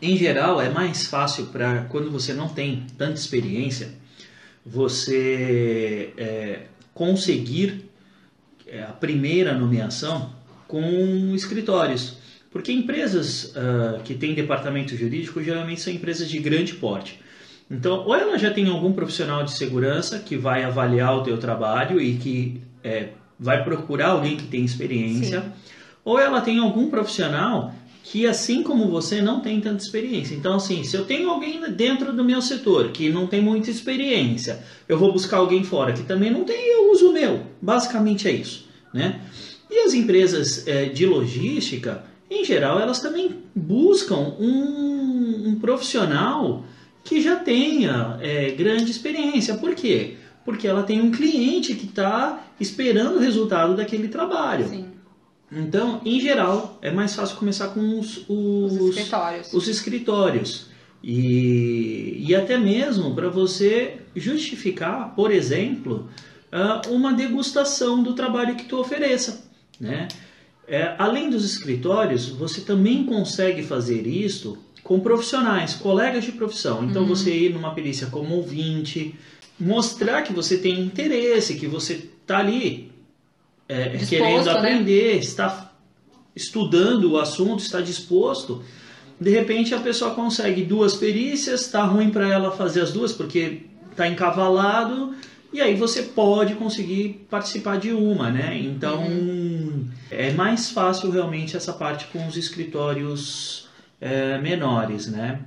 Em geral, é mais fácil para quando você não tem tanta experiência, você é, conseguir é, a primeira nomeação com escritórios. Porque empresas uh, que têm departamento jurídico geralmente são empresas de grande porte. Então, ou ela já tem algum profissional de segurança que vai avaliar o teu trabalho e que é, vai procurar alguém que tem experiência, Sim. ou ela tem algum profissional que, assim como você, não tem tanta experiência. Então, assim, se eu tenho alguém dentro do meu setor que não tem muita experiência, eu vou buscar alguém fora que também não tem, eu uso o meu. Basicamente é isso, né? E as empresas é, de logística, em geral, elas também buscam um, um profissional que já tenha é, grande experiência. Por quê? Porque ela tem um cliente que está esperando o resultado daquele trabalho. Sim. Então, em geral, é mais fácil começar com os, os, os escritórios. Os escritórios. E, e até mesmo para você justificar, por exemplo, ah, uma degustação do trabalho que tu ofereça. Né? É, além dos escritórios, você também consegue fazer isso com profissionais, colegas de profissão. Então uhum. você ir numa perícia como ouvinte, mostrar que você tem interesse, que você está ali é, disposto, querendo né? aprender, né? está estudando o assunto, está disposto. De repente a pessoa consegue duas perícias, está ruim para ela fazer as duas porque está encavalado e aí você pode conseguir participar de uma, né? Então uhum. é mais fácil realmente essa parte com os escritórios é, menores, né?